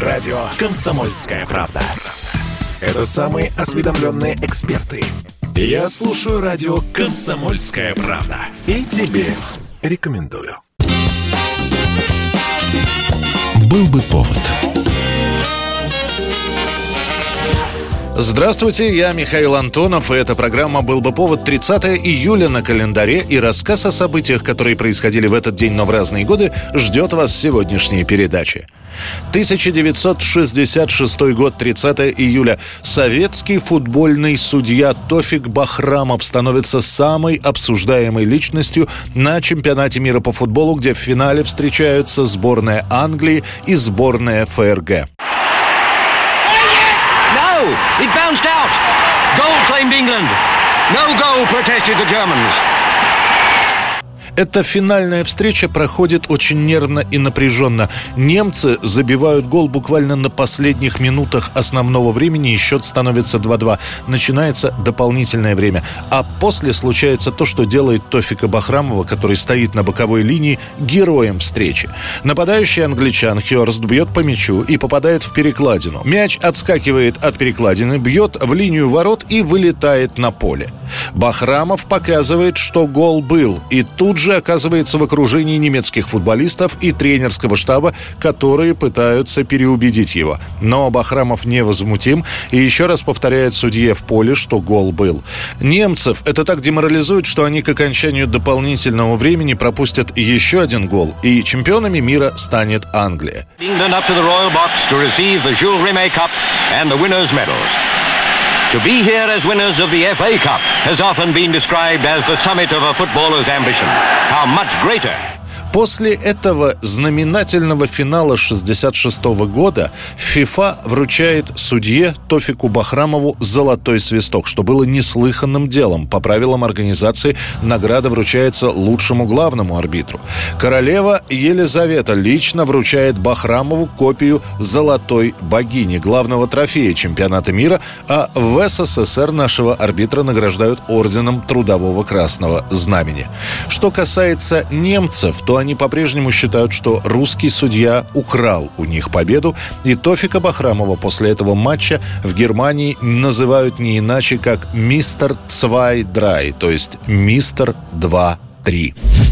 Радио «Комсомольская правда». Это самые осведомленные эксперты. Я слушаю радио «Комсомольская правда». И тебе рекомендую. Был бы повод. Здравствуйте, я Михаил Антонов, и эта программа «Был бы повод» 30 июля на календаре, и рассказ о событиях, которые происходили в этот день, но в разные годы, ждет вас сегодняшней передаче. 1966 год, 30 июля. Советский футбольный судья Тофик Бахрамов становится самой обсуждаемой личностью на чемпионате мира по футболу, где в финале встречаются сборная Англии и сборная ФРГ. It bounced out. Goal claimed England. No goal protested the Germans. Эта финальная встреча проходит очень нервно и напряженно. Немцы забивают гол буквально на последних минутах основного времени, и счет становится 2-2. Начинается дополнительное время. А после случается то, что делает Тофика Бахрамова, который стоит на боковой линии, героем встречи. Нападающий англичан Хёрст бьет по мячу и попадает в перекладину. Мяч отскакивает от перекладины, бьет в линию ворот и вылетает на поле. Бахрамов показывает, что гол был, и тут же оказывается в окружении немецких футболистов и тренерского штаба, которые пытаются переубедить его. Но Бахрамов невозмутим и еще раз повторяет судье в поле, что гол был. Немцев это так деморализует, что они к окончанию дополнительного времени пропустят еще один гол, и чемпионами мира станет Англия. To be here as winners of the FA Cup has often been described as the summit of a footballer's ambition. How much greater После этого знаменательного финала 66 года ФИФА вручает судье Тофику Бахрамову золотой свисток, что было неслыханным делом. По правилам организации награда вручается лучшему главному арбитру. Королева Елизавета лично вручает Бахрамову копию золотой богини, главного трофея чемпионата мира, а в СССР нашего арбитра награждают орденом Трудового Красного Знамени. Что касается немцев, то они по-прежнему считают, что русский судья украл у них победу, и Тофика Бахрамова после этого матча в Германии называют не иначе, как «Мистер Цвай Драй», то есть «Мистер 2-3».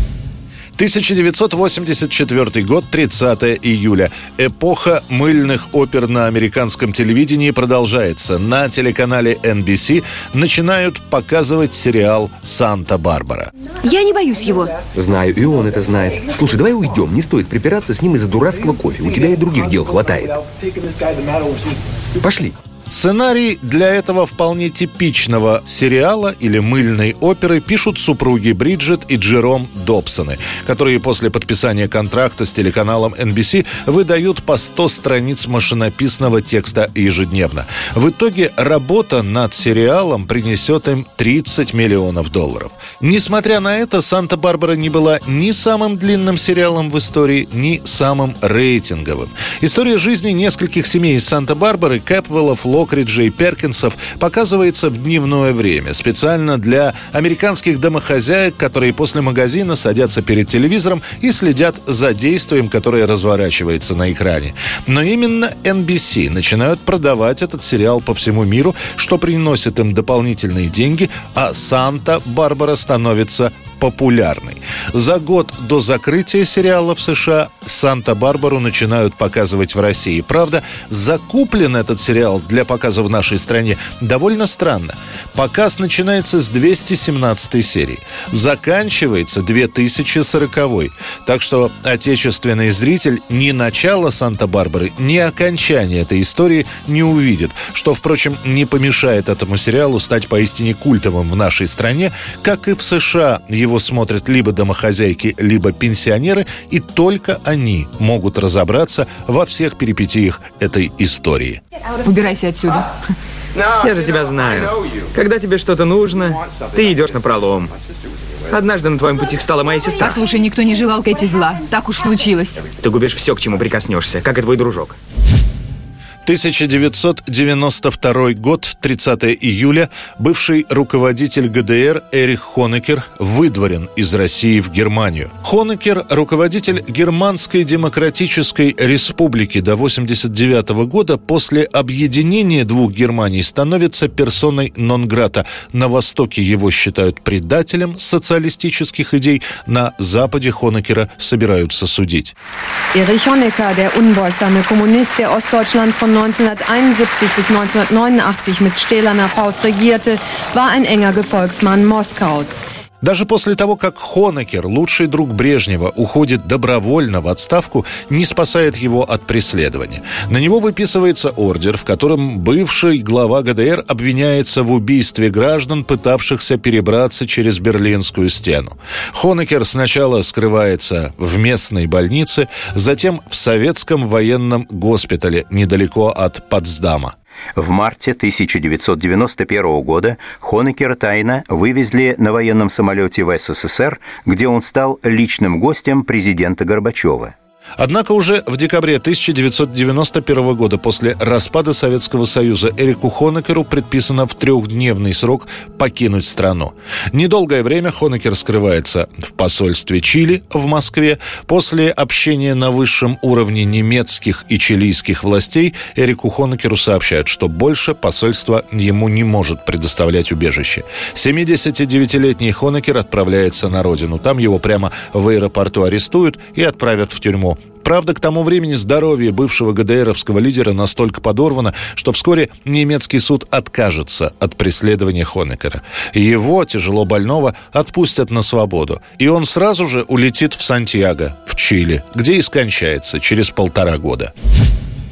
1984 год, 30 июля. Эпоха мыльных опер на американском телевидении продолжается. На телеканале NBC начинают показывать сериал «Санта-Барбара». Я не боюсь его. Знаю, и он это знает. Слушай, давай уйдем. Не стоит припираться с ним из-за дурацкого кофе. У тебя и других дел хватает. Пошли. Сценарий для этого вполне типичного сериала или мыльной оперы пишут супруги Бриджит и Джером Добсоны, которые после подписания контракта с телеканалом NBC выдают по 100 страниц машинописного текста ежедневно. В итоге работа над сериалом принесет им 30 миллионов долларов. Несмотря на это, «Санта-Барбара» не была ни самым длинным сериалом в истории, ни самым рейтинговым. История жизни нескольких семей из Санта-Барбары, Кэпвеллов, Локриджа и Перкинсов показывается в дневное время, специально для американских домохозяек, которые после магазина садятся перед телевизором и следят за действием, которое разворачивается на экране. Но именно NBC начинают продавать этот сериал по всему миру, что приносит им дополнительные деньги, а Санта-Барбара становится популярной. За год до закрытия сериала в США «Санта-Барбару» начинают показывать в России. Правда, закуплен этот сериал для показа в нашей стране довольно странно. Показ начинается с 217 серии, заканчивается 2040. Так что отечественный зритель ни начала «Санта-Барбары», ни окончания этой истории не увидит, что, впрочем, не помешает этому сериалу стать поистине культовым в нашей стране, как и в США его смотрят либо домохозяйки, либо пенсионеры, и только они могут разобраться во всех перипетиях этой истории. Убирайся отсюда. Я же тебя знаю. Когда тебе что-то нужно, ты идешь на пролом. Однажды на твоем пути стала моя сестра. Послушай, никто не желал Кэти зла. Так уж случилось. Ты губишь все, к чему прикоснешься, как и твой дружок. 1992 год, 30 июля, бывший руководитель ГДР Эрих Хонекер выдворен из России в Германию. Хонекер – руководитель Германской Демократической Республики до 1989 года после объединения двух Германий становится персоной нон-грата. На Востоке его считают предателем социалистических идей, на Западе Хонекера собираются судить. Erich Honecker, der unbeugsame Kommunist, der 1971 bis 1989 mit stählerner Faust regierte, war ein enger Gefolgsmann Moskaus. Даже после того, как Хонекер, лучший друг Брежнева, уходит добровольно в отставку, не спасает его от преследования. На него выписывается ордер, в котором бывший глава ГДР обвиняется в убийстве граждан, пытавшихся перебраться через Берлинскую стену. Хонекер сначала скрывается в местной больнице, затем в советском военном госпитале недалеко от Потсдама. В марте 1991 года Хонекера тайно вывезли на военном самолете в СССР, где он стал личным гостем президента Горбачева. Однако уже в декабре 1991 года после распада Советского Союза Эрику Хонекеру предписано в трехдневный срок покинуть страну. Недолгое время Хонекер скрывается в посольстве Чили в Москве. После общения на высшем уровне немецких и чилийских властей Эрику Хонекеру сообщают, что больше посольство ему не может предоставлять убежище. 79-летний Хонекер отправляется на родину. Там его прямо в аэропорту арестуют и отправят в тюрьму. Правда, к тому времени здоровье бывшего ГДРовского лидера настолько подорвано, что вскоре немецкий суд откажется от преследования Хонекера. Его, тяжело больного, отпустят на свободу. И он сразу же улетит в Сантьяго, в Чили, где и скончается через полтора года.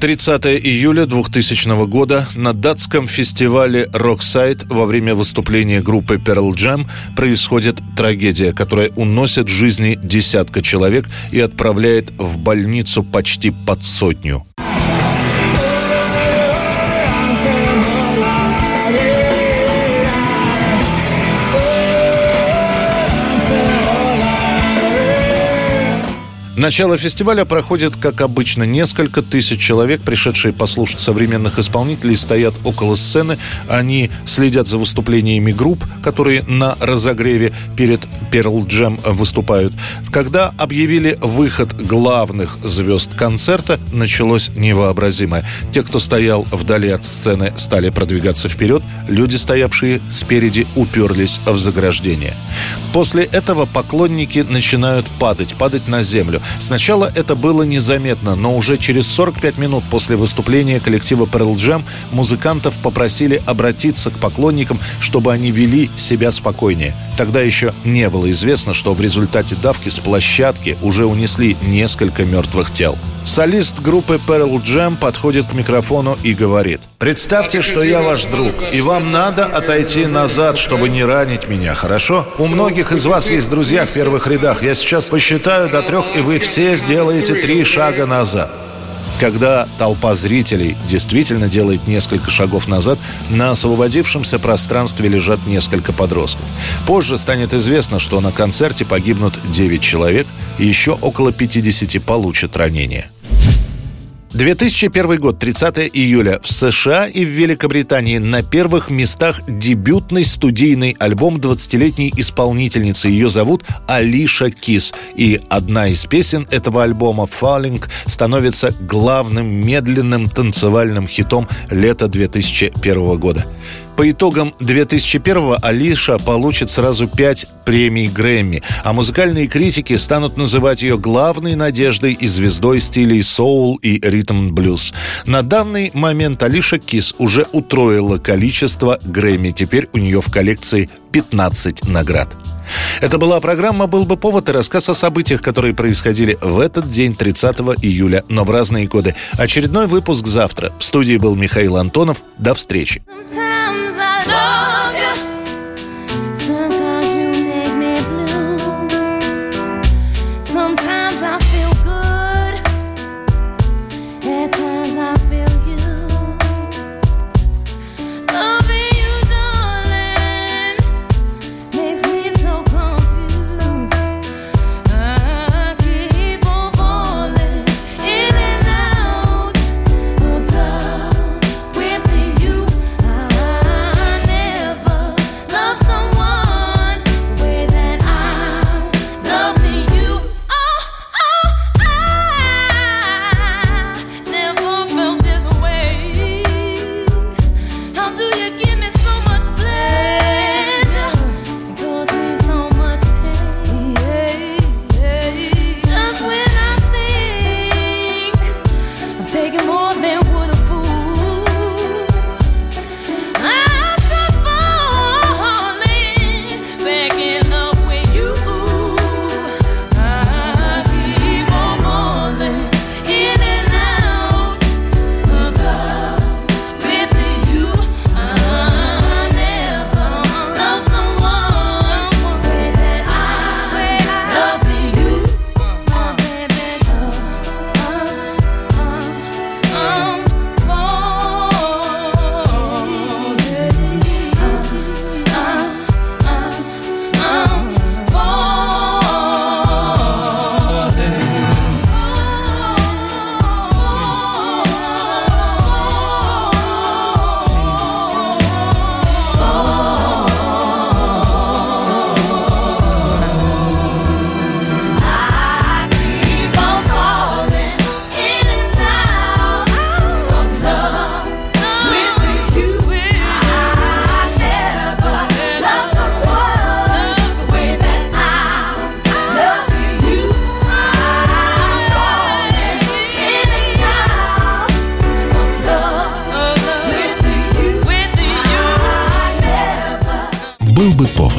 30 июля 2000 года на датском фестивале Rockside во время выступления группы Pearl Jam происходит трагедия, которая уносит жизни десятка человек и отправляет в больницу почти под сотню. Начало фестиваля проходит, как обычно, несколько тысяч человек, пришедшие послушать современных исполнителей, стоят около сцены. Они следят за выступлениями групп, которые на разогреве перед Pearl Jam выступают. Когда объявили выход главных звезд концерта, началось невообразимое. Те, кто стоял вдали от сцены, стали продвигаться вперед. Люди, стоявшие спереди, уперлись в заграждение. После этого поклонники начинают падать, падать на землю. Сначала это было незаметно, но уже через 45 минут после выступления коллектива Pearl Jam музыкантов попросили обратиться к поклонникам, чтобы они вели себя спокойнее. Тогда еще не было известно, что в результате давки с площадки уже унесли несколько мертвых тел. Солист группы Pearl Jam подходит к микрофону и говорит «Представьте, что я ваш друг, и вам надо отойти назад, чтобы не ранить меня, хорошо? У многих из вас есть друзья в первых рядах. Я сейчас посчитаю до трех, и вы все сделаете три шага назад». Когда толпа зрителей действительно делает несколько шагов назад, на освободившемся пространстве лежат несколько подростков. Позже станет известно, что на концерте погибнут 9 человек, еще около 50 получат ранения. 2001 год, 30 июля. В США и в Великобритании на первых местах дебютный студийный альбом 20-летней исполнительницы. Ее зовут Алиша Кис. И одна из песен этого альбома «Falling» становится главным медленным танцевальным хитом лета 2001 года. По итогам 2001-го Алиша получит сразу пять премий Грэмми, а музыкальные критики станут называть ее главной надеждой и звездой стилей соул и ритм-блюз. На данный момент Алиша Кис уже утроила количество Грэмми. Теперь у нее в коллекции 15 наград. Это была программа «Был бы повод» и рассказ о событиях, которые происходили в этот день, 30 июля, но в разные годы. Очередной выпуск завтра. В студии был Михаил Антонов. До встречи. Был бы повод.